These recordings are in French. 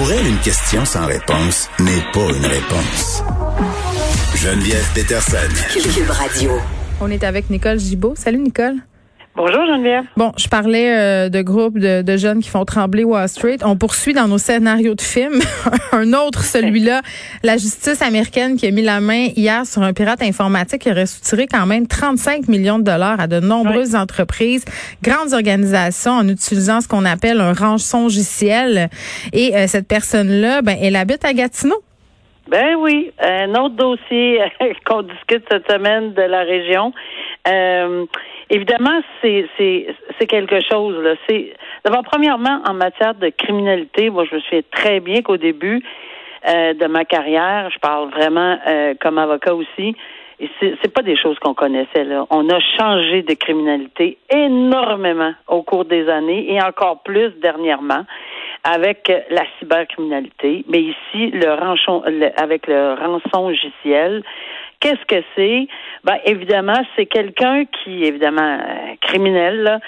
Pour elle, une question sans réponse n'est pas une réponse. Geneviève Peterson. Cube Radio. On est avec Nicole Gibault. Salut Nicole. Bonjour Geneviève. Bon, je parlais euh, de groupes de, de, jeunes qui font trembler Wall Street. On poursuit dans nos scénarios de films. un autre, celui-là, la justice américaine qui a mis la main hier sur un pirate informatique qui aurait soutiré quand même 35 millions de dollars à de nombreuses entreprises, grandes organisations en utilisant ce qu'on appelle un rançongiciel. Et euh, cette personne-là, ben, elle habite à Gatineau. Ben oui, un autre dossier qu'on discute cette semaine de la région. Euh, évidemment, c'est c'est quelque chose. Là. C'est d'abord premièrement en matière de criminalité. Moi, je me souviens très bien qu'au début euh, de ma carrière, je parle vraiment euh, comme avocat aussi. Et c'est pas des choses qu'on connaissait là. On a changé de criminalité énormément au cours des années et encore plus dernièrement avec la cybercriminalité. Mais ici, le rançon, avec le rançon logiciel, Qu'est-ce que c'est? Ben, évidemment, c'est quelqu'un qui, évidemment, euh, criminel, là,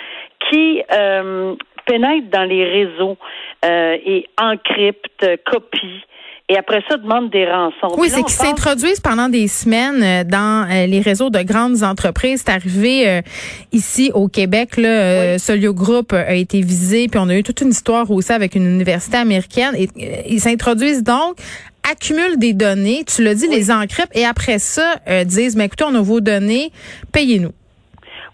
qui euh, pénètre dans les réseaux euh, et encrypte, copie. Et après ça, demande des rançons. Oui, c'est qu'ils s'introduisent pendant des semaines dans les réseaux de grandes entreprises. C'est arrivé ici au Québec. Là, Solio Group a été visé, puis on a eu toute une histoire aussi avec une université américaine. Et ils s'introduisent donc accumulent des données, tu l'as dit, les encryptent et après ça euh, disent, mais écoutez, on a vos données, payez-nous.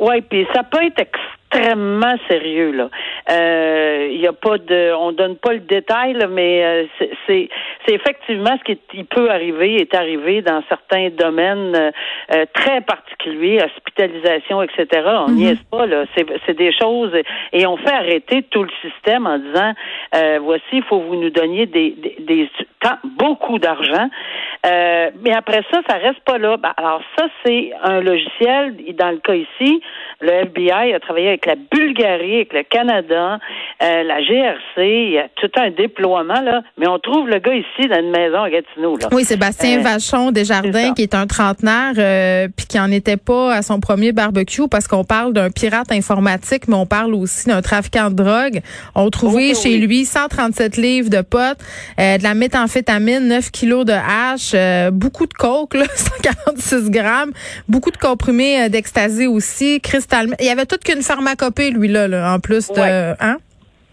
Oui, puis ça peut être extrêmement sérieux là. Il euh, y a pas de, on donne pas le détail, là, mais euh, c'est c'est effectivement ce qui peut arriver, est arrivé dans certains domaines euh, très particuliers, hospitalisation, etc. On n'y mhm. est pas là. C'est des choses et on fait arrêter tout le système en disant voici, il faut vous nous donniez des, des, des beaucoup d'argent. mais après ça, ça reste pas là. Ben, alors ça, c'est un logiciel. Dans le cas ici, le FBI a travaillé avec la Bulgarie, avec le Canada, euh, la GRC, il y a tout un déploiement, là. Mais on trouve le gars ici dans une maison à Gatineau, là. Oui, Sébastien euh, Vachon Desjardins, qui est un trentenaire, euh, puis qui en était pas à son premier barbecue, parce qu'on parle d'un pirate informatique, mais on parle aussi d'un trafiquant de drogue. On trouvait chez lui 137 livres de potes, de la méthamphétamine, 9 kilos de hache, beaucoup de coke, là, 146 grammes, beaucoup de comprimés d'ecstasy aussi, cristal. Il y avait toute qu'une pharmacie copie, lui, là, en plus de. Hein?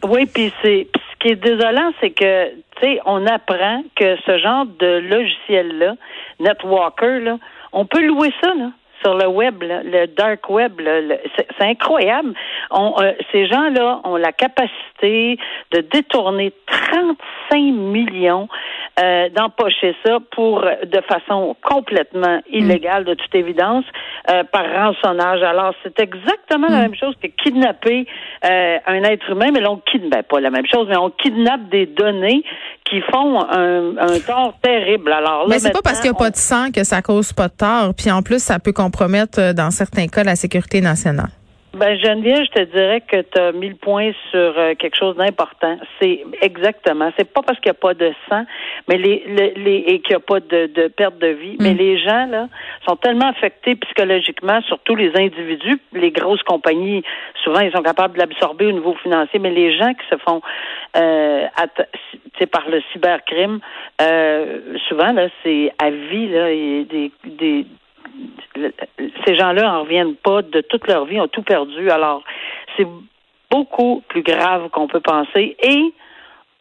Oui, puis c'est ce qui est désolant, c'est que, tu sais, on apprend que ce genre de logiciel-là, Netwalker, là, on peut louer ça, là sur le web, le dark web. C'est incroyable. Euh, ces gens-là ont la capacité de détourner 35 millions euh, d'empocher ça pour de façon complètement illégale, de toute évidence, euh, par rançonnage. Alors, c'est exactement la mm. même chose que kidnapper euh, un être humain, mais l'on kidnappe ben, pas la même chose, mais on kidnappe des données qui font un, un tort terrible. Alors là, mais c'est pas parce qu'il n'y a pas de sang que ça cause pas de tort. Puis en plus, ça peut compromettre euh, dans certains cas la sécurité nationale. Ben Geneviève, je te dirais que tu as mis le point sur euh, quelque chose d'important. C'est exactement. C'est pas parce qu'il n'y a pas de sang, mais les, les, et qu'il n'y a pas de, de, perte de vie, mais mm. les gens là sont tellement affectés psychologiquement, surtout les individus, les grosses compagnies. Souvent, ils sont capables de l'absorber au niveau financier, mais les gens qui se font euh, par le cybercrime, euh, souvent là, c'est à vie là, et des, des ces gens-là en reviennent pas de toute leur vie, ont tout perdu. Alors, c'est beaucoup plus grave qu'on peut penser et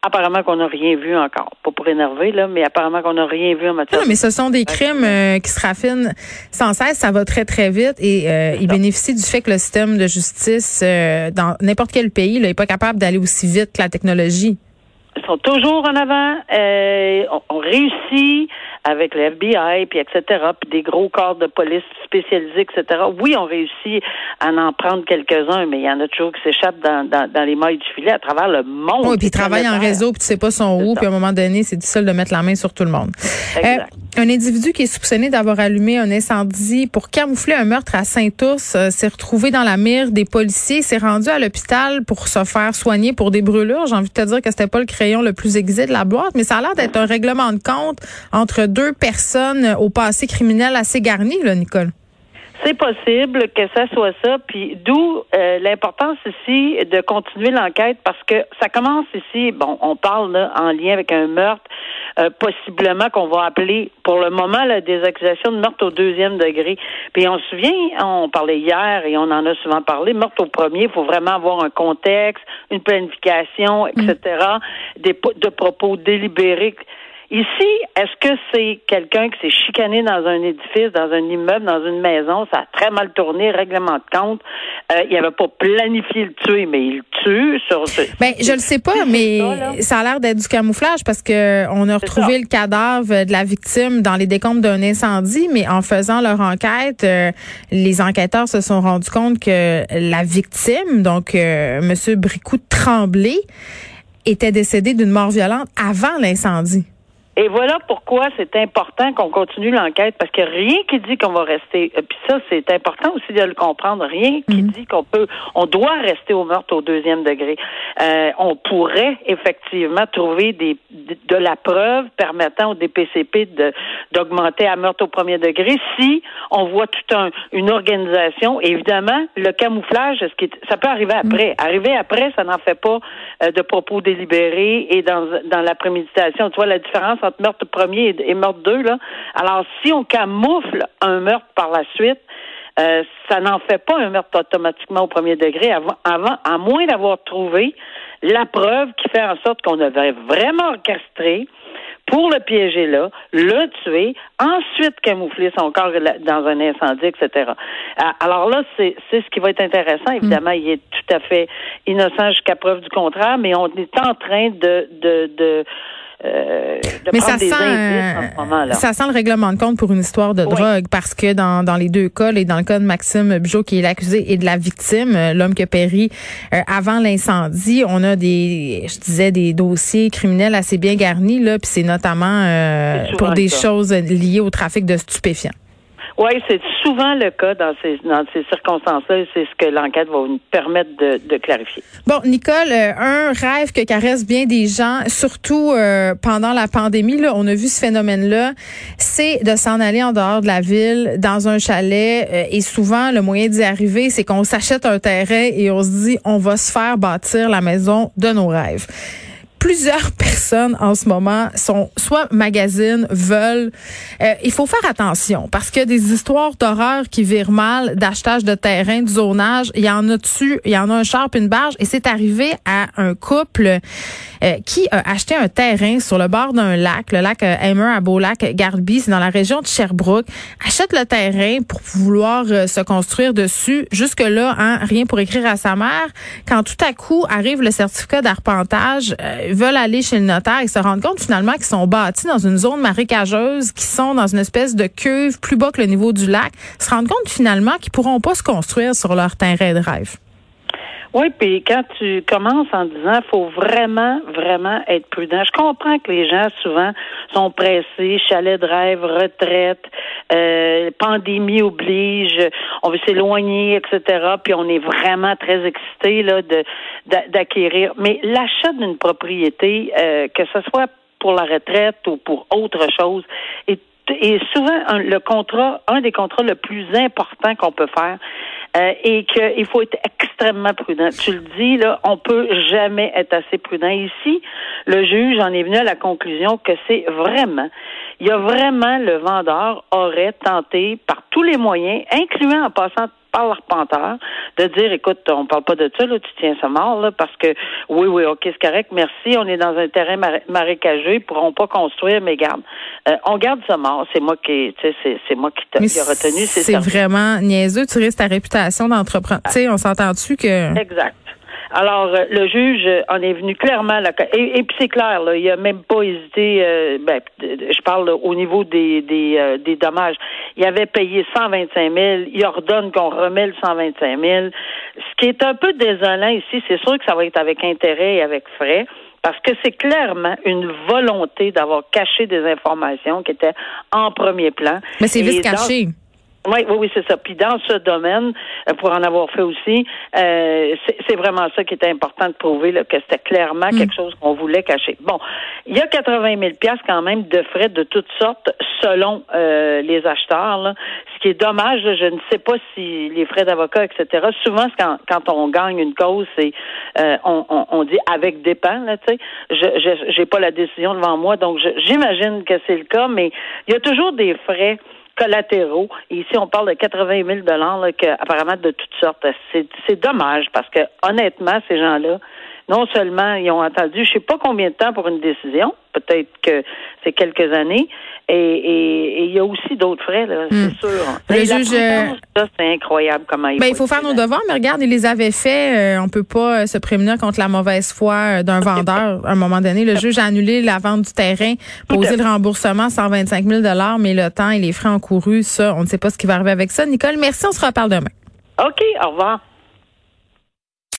apparemment qu'on n'a rien vu encore. Pas pour énerver, là, mais apparemment qu'on n'a rien vu en matière. Non, mais ce sont des crimes euh, qui se raffinent sans cesse. Ça va très, très vite et euh, ils bénéficient du fait que le système de justice euh, dans n'importe quel pays n'est pas capable d'aller aussi vite que la technologie. Ils sont toujours en avant. on, on réussit avec le FBI, puis etc., puis des gros corps de police spécialisés, etc. Oui, on réussit à en prendre quelques-uns, mais il y en a toujours qui s'échappent dans, dans, dans, les mailles du filet à travers le monde. Oui, puis ils travaillent en réseau, puis tu sais pas son où, puis à un moment donné, c'est difficile de mettre la main sur tout le monde. Euh, un individu qui est soupçonné d'avoir allumé un incendie pour camoufler un meurtre à Saint-Ours euh, s'est retrouvé dans la mire des policiers, s'est rendu à l'hôpital pour se faire soigner pour des brûlures. J'ai envie de te dire que c'était pas le crayon le plus aiguisé de la boîte, mais ça a l'air d'être un règlement de compte entre deux personnes au passé criminel assez garni, là, Nicole. c'est possible que ça soit ça, puis d'où euh, l'importance ici de continuer l'enquête parce que ça commence ici, bon, on parle là, en lien avec un meurtre, euh, possiblement qu'on va appeler pour le moment là, des accusations de meurtre au deuxième degré. Puis on se souvient, on parlait hier et on en a souvent parlé, meurtre au premier, il faut vraiment avoir un contexte, une planification, etc., des, de propos délibérés. Ici, est-ce que c'est quelqu'un qui s'est chicané dans un édifice, dans un immeuble, dans une maison, ça a très mal tourné, règlement de compte, euh, il n'avait pas planifié le tuer, mais il tue sur. Ben, je le sais pas, mais ça, a l'air d'être du camouflage parce que on a retrouvé le cadavre de la victime dans les décombres d'un incendie, mais en faisant leur enquête, euh, les enquêteurs se sont rendus compte que la victime, donc euh, Monsieur Bricou Tremblay, était décédé d'une mort violente avant l'incendie. Et voilà pourquoi c'est important qu'on continue l'enquête, parce que rien qui dit qu'on va rester. Euh, puis ça, c'est important aussi de le comprendre. Rien qui mhm. dit qu'on peut, on doit rester au meurtre au deuxième degré. Euh, on pourrait effectivement trouver des de, la preuve permettant au DPCP d'augmenter à meurtre au premier degré si on voit toute un, une organisation. évidemment, le camouflage, ce qui ça peut arriver mhm. après. Arriver après, ça n'en fait pas euh, de propos délibérés et dans dans la préméditation. Tu vois la différence entre meurtre premier et, meurtre deux, là. Alors, si on camoufle un meurtre par la suite, euh, ça n'en fait pas un meurtre automatiquement au premier degré avant, avant à moins d'avoir trouvé la preuve qui fait en sorte qu'on avait vraiment orchestré pour le piéger là, le tuer, ensuite camoufler son corps dans un incendie, etc. Alors là, c'est ce qui va être intéressant. Évidemment, il est tout à fait innocent jusqu'à preuve du contraire, mais on est en train de, de, de euh, Mais ça sent, ça sent le règlement de compte pour une histoire de drogue parce que dans, dans les deux cas, et dans le cas de Maxime Bugeaud qui est l'accusé et de la victime, euh, l'homme qui a péri euh, avant l'incendie, on a des, je disais, des dossiers criminels assez bien garnis là, puis c'est notamment pour des choses liées au trafic de stupéfiants. Oui, c'est souvent le cas dans ces, dans ces circonstances-là. C'est ce que l'enquête va nous permettre de, de clarifier. Bon, Nicole, euh, un rêve que caresse bien des gens, surtout euh, pendant la pandémie, là, on a vu ce phénomène-là, c'est de s'en aller en dehors de la ville, dans un chalet. Euh, et souvent, le moyen d'y arriver, c'est qu'on s'achète un terrain et on se dit, on va se faire bâtir la maison de nos rêves plusieurs personnes en ce moment sont soit magazines, veulent. Euh, il faut faire attention parce que des histoires d'horreur qui virent mal, d'achetage de terrain, de zonage, il y en a dessus, il y en a un charpe, une barge, et c'est arrivé à un couple euh, qui a acheté un terrain sur le bord d'un lac, le lac Hammer euh, à Beau-Lac, Garby, c'est dans la région de Sherbrooke. Achète le terrain pour vouloir se construire dessus. Jusque là, hein, rien pour écrire à sa mère. Quand tout à coup arrive le certificat d'arpentage, veulent aller chez le notaire et se rendent compte finalement qu'ils sont bâtis dans une zone marécageuse, qui sont dans une espèce de cuve plus bas que le niveau du lac, se rendent compte finalement qu'ils pourront pas se construire sur leur terrain de rêve. Oui, puis quand tu commences en disant faut vraiment, vraiment être prudent. Je comprends que les gens souvent sont pressés, chalet de rêve, retraite, euh, pandémie oblige, on veut s'éloigner, etc. Puis on est vraiment très excité là de d'acquérir. Mais l'achat d'une propriété, euh, que ce soit pour la retraite ou pour autre chose, est souvent le contrat, un des contrats le plus importants qu'on peut faire, euh, et qu'il faut être extrêmement prudent. Tu le dis, là, on peut jamais être assez prudent. Ici, le juge en est venu à la conclusion que c'est vraiment, il y a vraiment le vendeur aurait tenté par tous les moyens, incluant en passant par l'arpenteur, de dire, écoute, on parle pas de ça, là, tu tiens ça mort, là, parce que, oui, oui, ok, c'est correct, merci, on est dans un terrain marécageux, ils pourront pas construire, mais garde, euh, on garde ça mort, c'est moi qui, tu sais, c'est moi qui, a retenu, c'est vraiment niaiseux, tu risques ta réputation d'entrepreneur, tu sais, on s'entend-tu que... Exact. Alors, euh, le juge en est venu clairement là, et, et puis c'est clair, là, il a même pas hésité. Euh, ben, je parle au niveau des des, euh, des dommages. Il avait payé 125 000. Il ordonne qu'on remet le 125 000. Ce qui est un peu désolant ici, c'est sûr que ça va être avec intérêt et avec frais. Parce que c'est clairement une volonté d'avoir caché des informations qui étaient en premier plan. Mais c'est vite caché. Oui, oui, oui, c'est ça. Puis dans ce domaine, euh, pour en avoir fait aussi, euh, c'est vraiment ça qui était important de prouver là, que c'était clairement mm. quelque chose qu'on voulait cacher. Bon, il y a 80 000 pièces quand même de frais de toutes sortes selon euh, les acheteurs. Là. Ce qui est dommage, je ne sais pas si les frais d'avocat, etc. Souvent, quand, quand on gagne une cause, c'est on, on, on, dit avec dépend. Là, tu sais, je j'ai pas la décision devant moi, donc j'imagine que c'est le cas, mais il y a toujours des frais collatéraux. ici, on parle de 80 000 dollars, apparemment de toutes sortes. C'est dommage parce que honnêtement, ces gens-là, non seulement ils ont attendu, je sais pas combien de temps pour une décision, peut-être que c'est quelques années, et il y a aussi d'autres frais, là, c'est hmm. sûr. Le juge, euh, c'est incroyable comment il. Ben, il faut faire nos devoirs, mais regarde, il les avait fait. Euh, on peut pas euh, se prémunir contre la mauvaise foi d'un vendeur. À un moment donné, le juge a annulé la vente du terrain, posé le remboursement 125 000 mais le temps et les frais encourus, ça, on ne sait pas ce qui va arriver avec ça. Nicole, merci. On se reparle demain. OK. Au revoir.